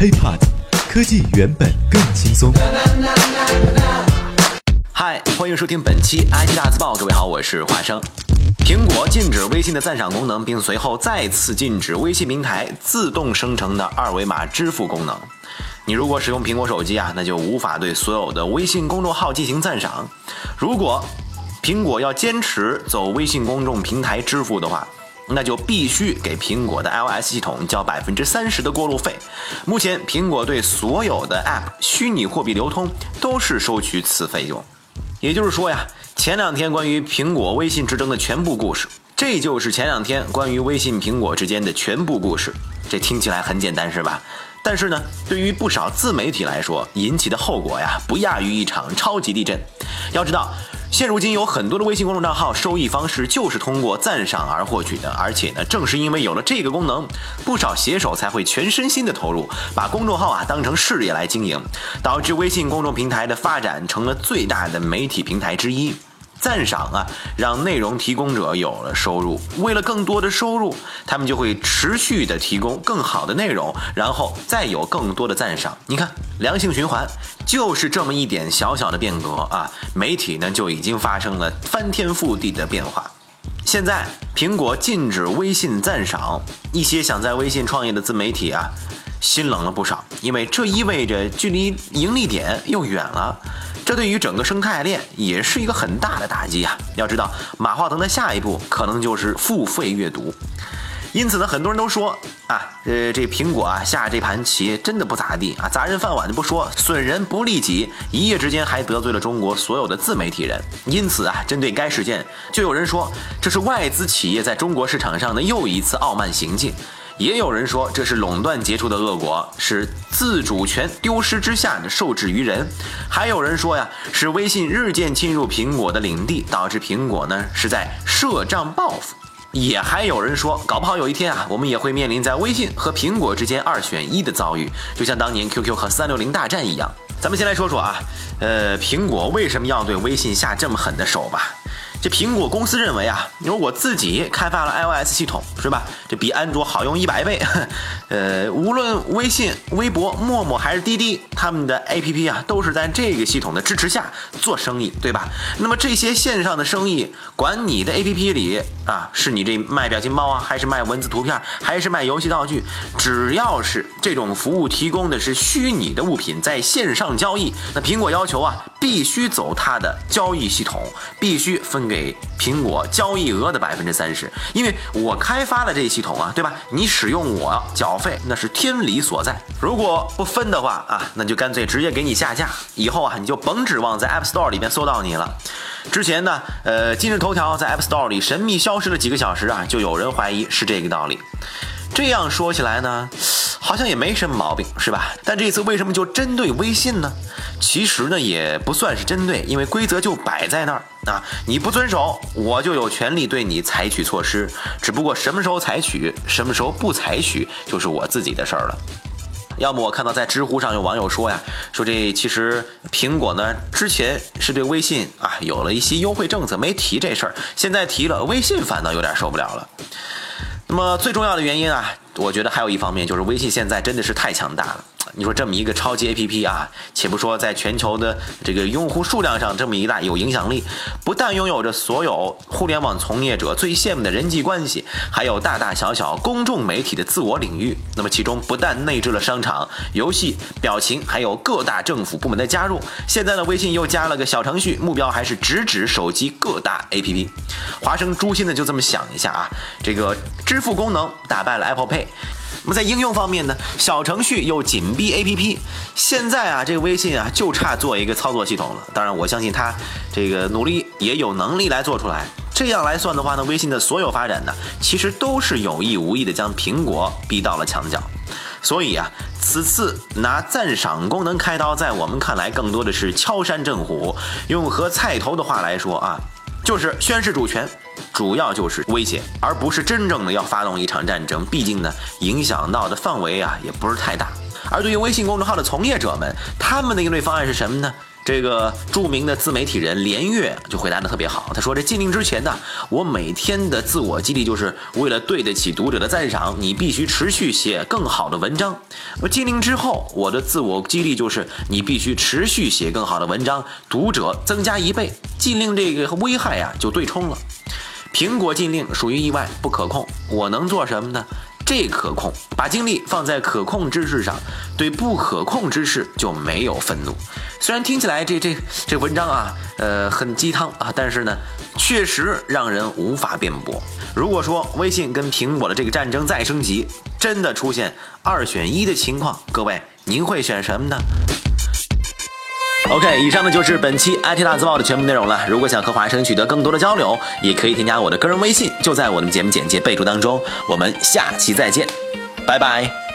HiPod，科技原本更轻松。嗨，欢迎收听本期 IT 大字报。各位好，我是华生。苹果禁止微信的赞赏功能，并随后再次禁止微信平台自动生成的二维码支付功能。你如果使用苹果手机啊，那就无法对所有的微信公众号进行赞赏。如果苹果要坚持走微信公众平台支付的话，那就必须给苹果的 iOS 系统交百分之三十的过路费。目前，苹果对所有的 App 虚拟货币流通都是收取此费用。也就是说呀，前两天关于苹果、微信之争的全部故事，这就是前两天关于微信、苹果之间的全部故事。这听起来很简单，是吧？但是呢，对于不少自媒体来说，引起的后果呀，不亚于一场超级地震。要知道。现如今有很多的微信公众账号收益方式就是通过赞赏而获取的，而且呢，正是因为有了这个功能，不少写手才会全身心的投入，把公众号啊当成事业来经营，导致微信公众平台的发展成了最大的媒体平台之一。赞赏啊，让内容提供者有了收入。为了更多的收入，他们就会持续的提供更好的内容，然后再有更多的赞赏。你看，良性循环就是这么一点小小的变革啊，媒体呢就已经发生了翻天覆地的变化。现在苹果禁止微信赞赏，一些想在微信创业的自媒体啊，心冷了不少，因为这意味着距离盈利点又远了。这对于整个生态链也是一个很大的打击啊！要知道，马化腾的下一步可能就是付费阅读。因此呢，很多人都说啊，呃，这苹果啊下这盘棋真的不咋地啊，砸人饭碗就不说，损人不利己，一夜之间还得罪了中国所有的自媒体人。因此啊，针对该事件，就有人说这是外资企业在中国市场上的又一次傲慢行径。也有人说这是垄断结出的恶果，是自主权丢失之下的受制于人；还有人说呀，是微信日渐侵入苹果的领地，导致苹果呢是在设账报复；也还有人说，搞不好有一天啊，我们也会面临在微信和苹果之间二选一的遭遇，就像当年 QQ 和三六零大战一样。咱们先来说说啊，呃，苹果为什么要对微信下这么狠的手吧？这苹果公司认为啊，你说我自己开发了 iOS 系统是吧？这比安卓好用一百倍。呃，无论微信、微博、陌陌还是滴滴，他们的 APP 啊，都是在这个系统的支持下做生意，对吧？那么这些线上的生意，管你的 APP 里啊，是你这卖表情包啊，还是卖文字图片，还是卖游戏道具，只要是这种服务提供的是虚拟的物品，在线上交易，那苹果要求啊，必须走它的交易系统，必须分。给苹果交易额的百分之三十，因为我开发了这系统啊，对吧？你使用我缴费，那是天理所在。如果不分的话啊，那就干脆直接给你下架，以后啊你就甭指望在 App Store 里边搜到你了。之前呢，呃，今日头条在 App Store 里神秘消失了几个小时啊，就有人怀疑是这个道理。这样说起来呢，好像也没什么毛病，是吧？但这次为什么就针对微信呢？其实呢，也不算是针对，因为规则就摆在那儿啊，你不遵守，我就有权利对你采取措施。只不过什么时候采取，什么时候不采取，就是我自己的事儿了。要么我看到在知乎上有网友说呀，说这其实苹果呢之前是对微信啊有了一些优惠政策，没提这事儿，现在提了，微信反倒有点受不了了。那么最重要的原因啊，我觉得还有一方面就是微信现在真的是太强大了。你说这么一个超级 APP 啊，且不说在全球的这个用户数量上这么一大有影响力，不但拥有着所有互联网从业者最羡慕的人际关系，还有大大小小公众媒体的自我领域。那么其中不但内置了商场、游戏、表情，还有各大政府部门的加入。现在呢，微信又加了个小程序，目标还是直指手机各大 APP。华生诛心的就这么想一下啊，这个支付功能打败了 Apple Pay。那么在应用方面呢，小程序又紧逼 APP，现在啊，这个微信啊就差做一个操作系统了。当然，我相信他这个努力也有能力来做出来。这样来算的话呢，微信的所有发展呢，其实都是有意无意的将苹果逼到了墙角。所以啊，此次拿赞赏功能开刀，在我们看来更多的是敲山震虎。用和菜头的话来说啊，就是宣示主权。主要就是威胁，而不是真正的要发动一场战争。毕竟呢，影响到的范围啊也不是太大。而对于微信公众号的从业者们，他们的应对方案是什么呢？这个著名的自媒体人连月就回答的特别好，他说：“这禁令之前呢，我每天的自我激励就是为了对得起读者的赞赏，你必须持续写更好的文章。而禁令之后，我的自我激励就是你必须持续写更好的文章，读者增加一倍，禁令这个危害呀就对冲了。苹果禁令属于意外，不可控，我能做什么呢？”这可控，把精力放在可控之事上，对不可控之事就没有愤怒。虽然听起来这这这文章啊，呃，很鸡汤啊，但是呢，确实让人无法辩驳。如果说微信跟苹果的这个战争再升级，真的出现二选一的情况，各位您会选什么呢？OK，以上呢就是本期 IT 大字报的全部内容了。如果想和华生取得更多的交流，也可以添加我的个人微信，就在我的节目简介备注当中。我们下期再见，拜拜。